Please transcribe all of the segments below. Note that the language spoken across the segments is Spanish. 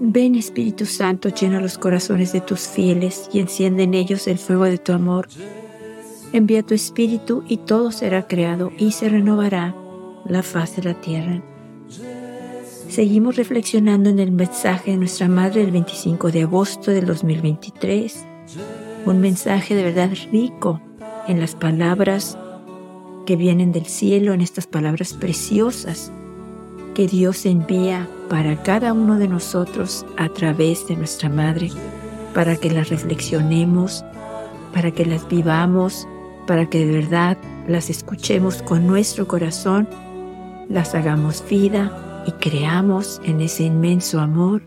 Ven Espíritu Santo, llena los corazones de tus fieles y enciende en ellos el fuego de tu amor. Envía tu Espíritu y todo será creado y se renovará la faz de la tierra. Seguimos reflexionando en el mensaje de nuestra Madre el 25 de agosto del 2023. Un mensaje de verdad rico en las palabras que vienen del cielo, en estas palabras preciosas que Dios envía para cada uno de nosotros a través de nuestra Madre, para que las reflexionemos, para que las vivamos, para que de verdad las escuchemos con nuestro corazón, las hagamos vida y creamos en ese inmenso amor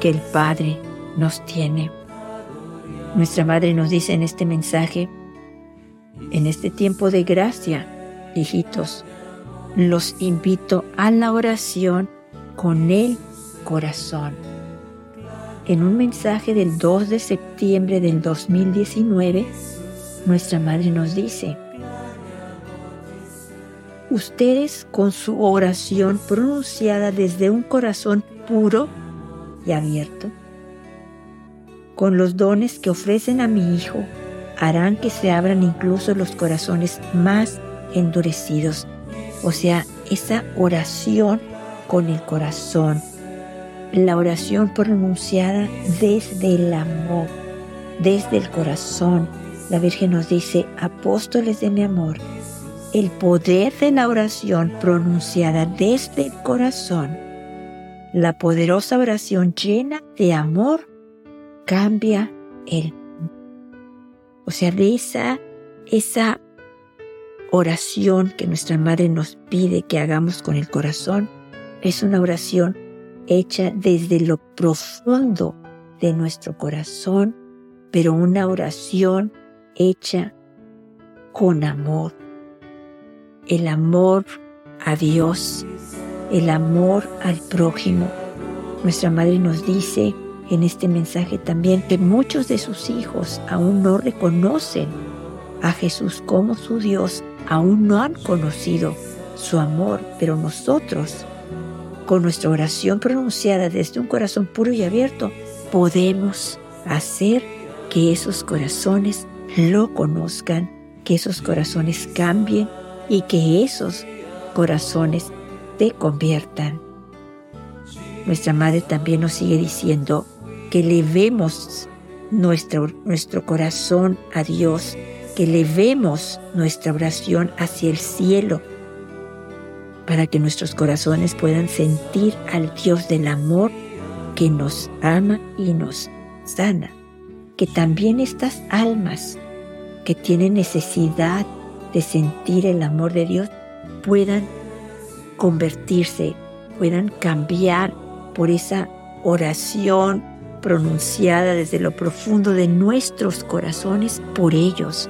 que el Padre nos tiene. Nuestra Madre nos dice en este mensaje, en este tiempo de gracia, hijitos, los invito a la oración con el corazón. En un mensaje del 2 de septiembre del 2019, nuestra madre nos dice, ustedes con su oración pronunciada desde un corazón puro y abierto, con los dones que ofrecen a mi Hijo, harán que se abran incluso los corazones más endurecidos o sea, esa oración con el corazón, la oración pronunciada desde el amor, desde el corazón. La Virgen nos dice, apóstoles de mi amor, el poder de la oración pronunciada desde el corazón, la poderosa oración llena de amor, cambia el o sea, de esa, esa oración que nuestra Madre nos pide que hagamos con el corazón es una oración hecha desde lo profundo de nuestro corazón, pero una oración hecha con amor. El amor a Dios, el amor al prójimo. Nuestra Madre nos dice en este mensaje también que muchos de sus hijos aún no reconocen a Jesús como su Dios aún no han conocido su amor, pero nosotros, con nuestra oración pronunciada desde un corazón puro y abierto, podemos hacer que esos corazones lo conozcan, que esos corazones cambien y que esos corazones te conviertan. Nuestra madre también nos sigue diciendo que levemos nuestro, nuestro corazón a Dios elevemos nuestra oración hacia el cielo para que nuestros corazones puedan sentir al Dios del amor que nos ama y nos sana. Que también estas almas que tienen necesidad de sentir el amor de Dios puedan convertirse, puedan cambiar por esa oración pronunciada desde lo profundo de nuestros corazones por ellos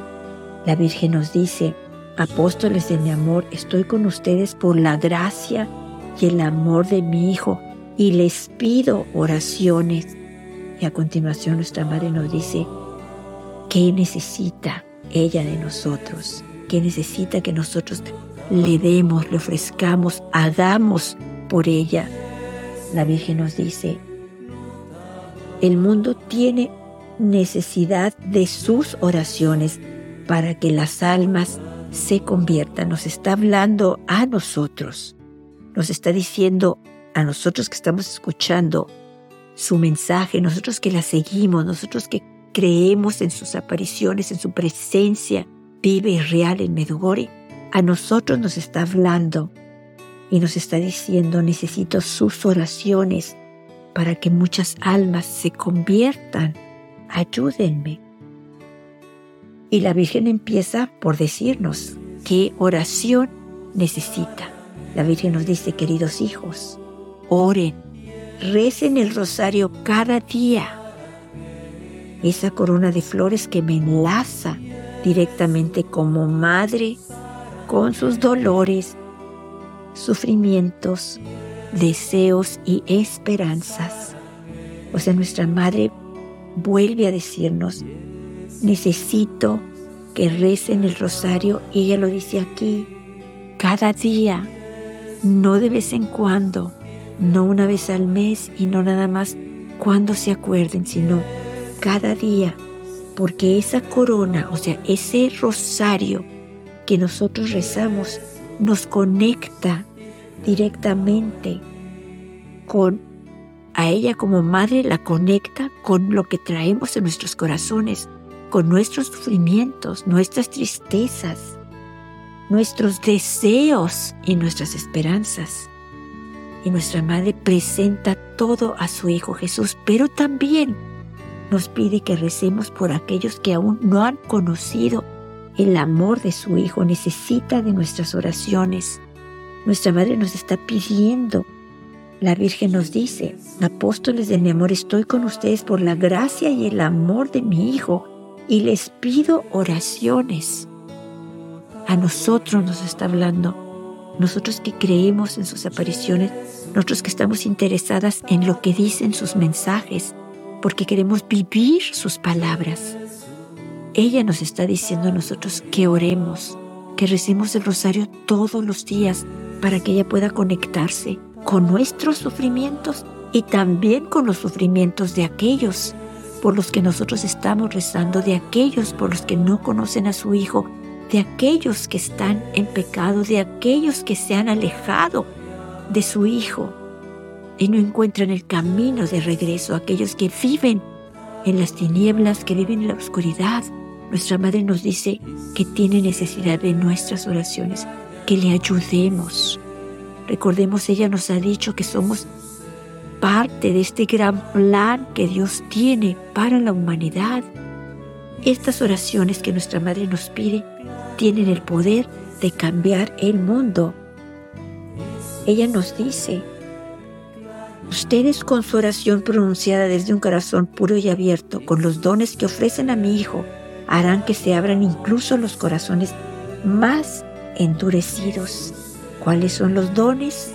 la Virgen nos dice, apóstoles de mi amor, estoy con ustedes por la gracia y el amor de mi Hijo y les pido oraciones. Y a continuación nuestra Madre nos dice, ¿qué necesita ella de nosotros? ¿Qué necesita que nosotros le demos, le ofrezcamos, hagamos por ella? La Virgen nos dice, el mundo tiene necesidad de sus oraciones para que las almas se conviertan. Nos está hablando a nosotros. Nos está diciendo a nosotros que estamos escuchando su mensaje, nosotros que la seguimos, nosotros que creemos en sus apariciones, en su presencia vive y real en Medugori. A nosotros nos está hablando y nos está diciendo, necesito sus oraciones para que muchas almas se conviertan. Ayúdenme. Y la Virgen empieza por decirnos qué oración necesita. La Virgen nos dice, queridos hijos, oren, recen el rosario cada día. Esa corona de flores que me enlaza directamente como madre con sus dolores, sufrimientos, deseos y esperanzas. O sea, nuestra madre vuelve a decirnos, necesito que recen el rosario. Y ella lo dice aquí, cada día, no de vez en cuando, no una vez al mes y no nada más cuando se acuerden, sino cada día, porque esa corona, o sea, ese rosario que nosotros rezamos, nos conecta directamente con a ella como madre, la conecta con lo que traemos en nuestros corazones, con nuestros sufrimientos, nuestras tristezas, nuestros deseos y nuestras esperanzas. Y nuestra madre presenta todo a su Hijo Jesús, pero también nos pide que recemos por aquellos que aún no han conocido el amor de su Hijo, necesita de nuestras oraciones. Nuestra Madre nos está pidiendo. La Virgen nos dice, apóstoles de mi amor, estoy con ustedes por la gracia y el amor de mi Hijo y les pido oraciones. A nosotros nos está hablando, nosotros que creemos en sus apariciones, nosotros que estamos interesadas en lo que dicen sus mensajes, porque queremos vivir sus palabras. Ella nos está diciendo a nosotros que oremos, que recemos el rosario todos los días para que ella pueda conectarse con nuestros sufrimientos y también con los sufrimientos de aquellos por los que nosotros estamos rezando, de aquellos por los que no conocen a su Hijo, de aquellos que están en pecado, de aquellos que se han alejado de su Hijo y no encuentran el camino de regreso, aquellos que viven en las tinieblas, que viven en la oscuridad. Nuestra Madre nos dice que tiene necesidad de nuestras oraciones, que le ayudemos. Recordemos, ella nos ha dicho que somos parte de este gran plan que Dios tiene para la humanidad. Estas oraciones que nuestra Madre nos pide tienen el poder de cambiar el mundo. Ella nos dice, Ustedes con su oración pronunciada desde un corazón puro y abierto, con los dones que ofrecen a mi Hijo, harán que se abran incluso los corazones más endurecidos. ¿Cuáles son los dones?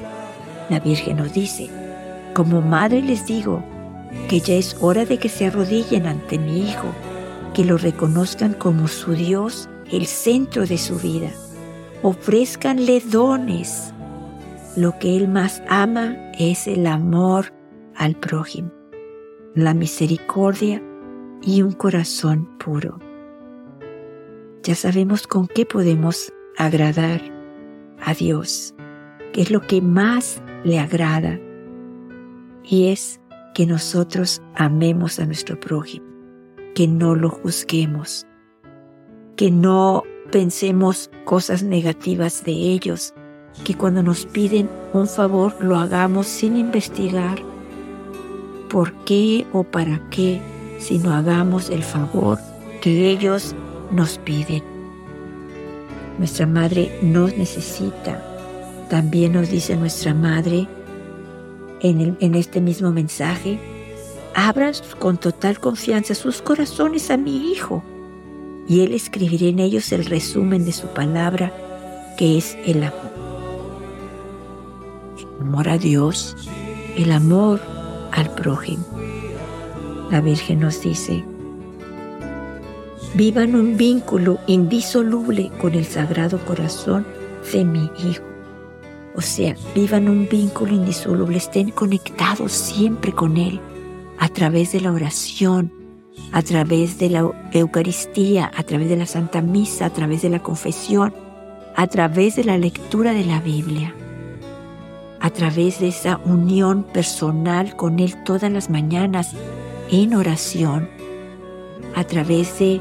La Virgen nos dice, como madre les digo que ya es hora de que se arrodillen ante mi Hijo, que lo reconozcan como su Dios, el centro de su vida. Ofrézcanle dones lo que Él más ama es el amor al prójimo, la misericordia y un corazón puro. Ya sabemos con qué podemos agradar a Dios, que es lo que más le agrada, y es que nosotros amemos a nuestro prójimo, que no lo juzguemos, que no pensemos cosas negativas de ellos, que cuando nos piden un favor lo hagamos sin investigar por qué o para qué, sino hagamos el favor que ellos nos piden. Nuestra madre nos necesita. También nos dice nuestra madre en, este mismo mensaje, abran con total confianza sus corazones a mi Hijo y Él escribirá en ellos el resumen de su palabra, que es el amor amor a Dios, el amor al prójimo. La Virgen nos dice, vivan un vínculo indisoluble con el Sagrado Corazón de mi Hijo. O sea, vivan un vínculo indisoluble, estén conectados siempre con Él a través de la oración, a través de la Eucaristía, a través de la Santa Misa, a través de la confesión, a través de la lectura de la Biblia a través de esa unión personal con Él todas las mañanas en oración, a través de,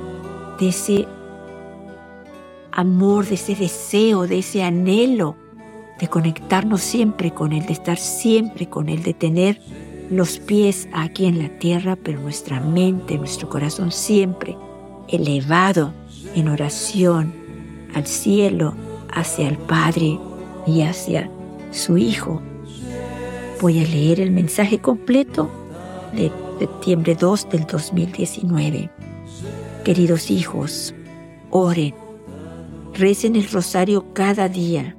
ese amor, de ese deseo, de ese anhelo de conectarnos siempre con Él, de estar siempre con Él, de tener los pies aquí en la tierra, pero nuestra mente, nuestro corazón siempre elevado en oración al cielo, hacia el Padre y hacia su Hijo. Voy a leer el mensaje completo de septiembre 2 del 2019. Queridos hijos, oren, recen el rosario cada día,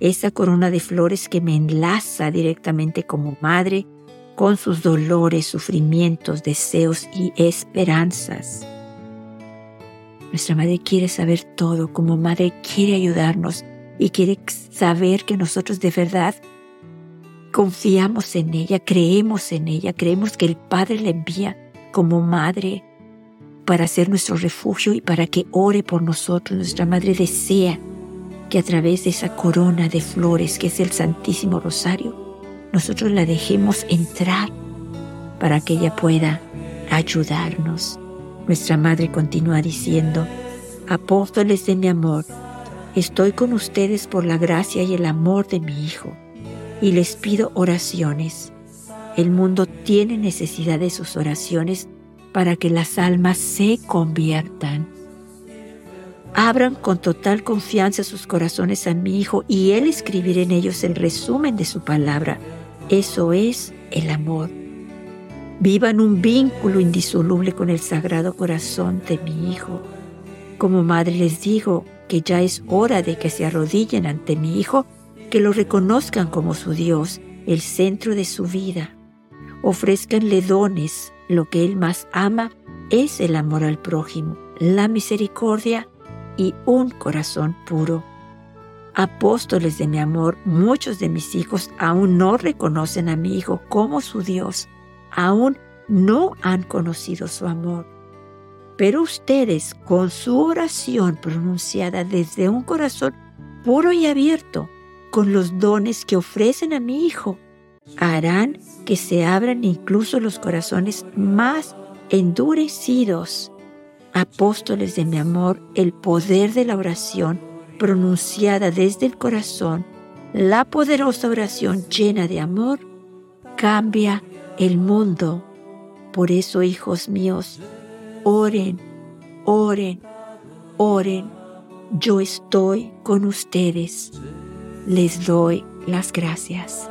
esa corona de flores que me enlaza directamente como madre con sus dolores, sufrimientos, deseos y esperanzas. Nuestra madre quiere saber todo, como madre quiere ayudarnos y quiere saber que nosotros de verdad confiamos en ella, creemos en ella, creemos que el Padre la envía como madre para ser nuestro refugio y para que ore por nosotros. Nuestra Madre desea que a través de esa corona de flores que es el Santísimo Rosario, nosotros la dejemos entrar para que ella pueda ayudarnos. Nuestra Madre continúa diciendo, Apóstoles de mi amor, estoy con ustedes por la gracia y el amor de mi Hijo, y les pido oraciones. El mundo tiene necesidad de sus oraciones para que las almas se conviertan. Abran con total confianza sus corazones a mi Hijo y Él escribirá en ellos el resumen de su palabra. Eso es el amor. Vivan un vínculo indisoluble con el sagrado corazón de mi Hijo. Como madre les digo que ya es hora de que se arrodillen ante mi Hijo, que lo reconozcan como su Dios, el centro de su vida. Ofrezcanle dones, lo que Él más ama es el amor al prójimo, la misericordia y un corazón puro. Apóstoles de mi amor, muchos de mis hijos aún no reconocen a mi Hijo como su Dios, aún no han conocido su amor. Pero ustedes, con su oración pronunciada desde un corazón puro y abierto, con los dones que ofrecen a mi Hijo, harán que se abran incluso los corazones más endurecidos. Apóstoles de mi amor, el poder de la oración pronunciada desde el corazón, la poderosa oración llena de amor, cambia el mundo. Por eso, hijos míos, oren, oren, oren. Yo estoy con ustedes. Les doy las gracias.